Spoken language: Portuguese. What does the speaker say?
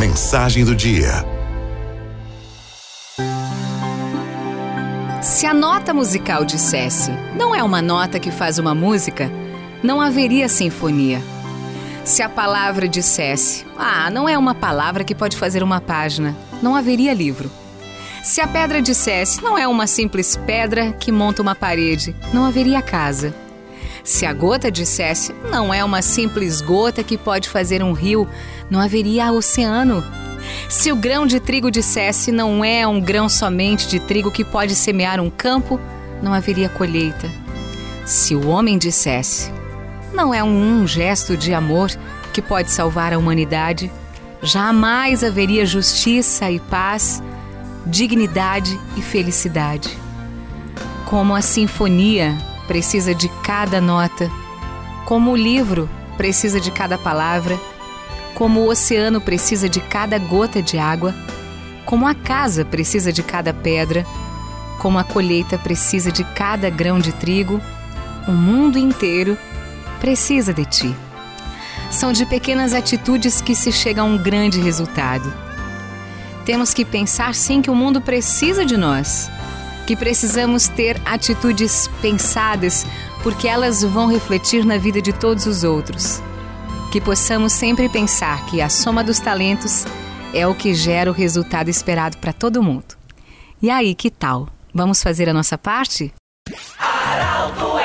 mensagem do dia. Se a nota musical dissesse não é uma nota que faz uma música, não haveria sinfonia. Se a palavra dissesse ah, não é uma palavra que pode fazer uma página, não haveria livro. Se a pedra dissesse não é uma simples pedra que monta uma parede, não haveria casa. Se a gota dissesse não é uma simples gota que pode fazer um rio, não haveria oceano. Se o grão de trigo dissesse não é um grão somente de trigo que pode semear um campo, não haveria colheita. Se o homem dissesse não é um, um gesto de amor que pode salvar a humanidade, jamais haveria justiça e paz, dignidade e felicidade. Como a sinfonia precisa de cada nota, como o livro precisa de cada palavra, como o oceano precisa de cada gota de água, como a casa precisa de cada pedra, como a colheita precisa de cada grão de trigo, o mundo inteiro precisa de ti. São de pequenas atitudes que se chega a um grande resultado. Temos que pensar sim que o mundo precisa de nós que precisamos ter atitudes pensadas, porque elas vão refletir na vida de todos os outros. Que possamos sempre pensar que a soma dos talentos é o que gera o resultado esperado para todo mundo. E aí, que tal? Vamos fazer a nossa parte? Araldo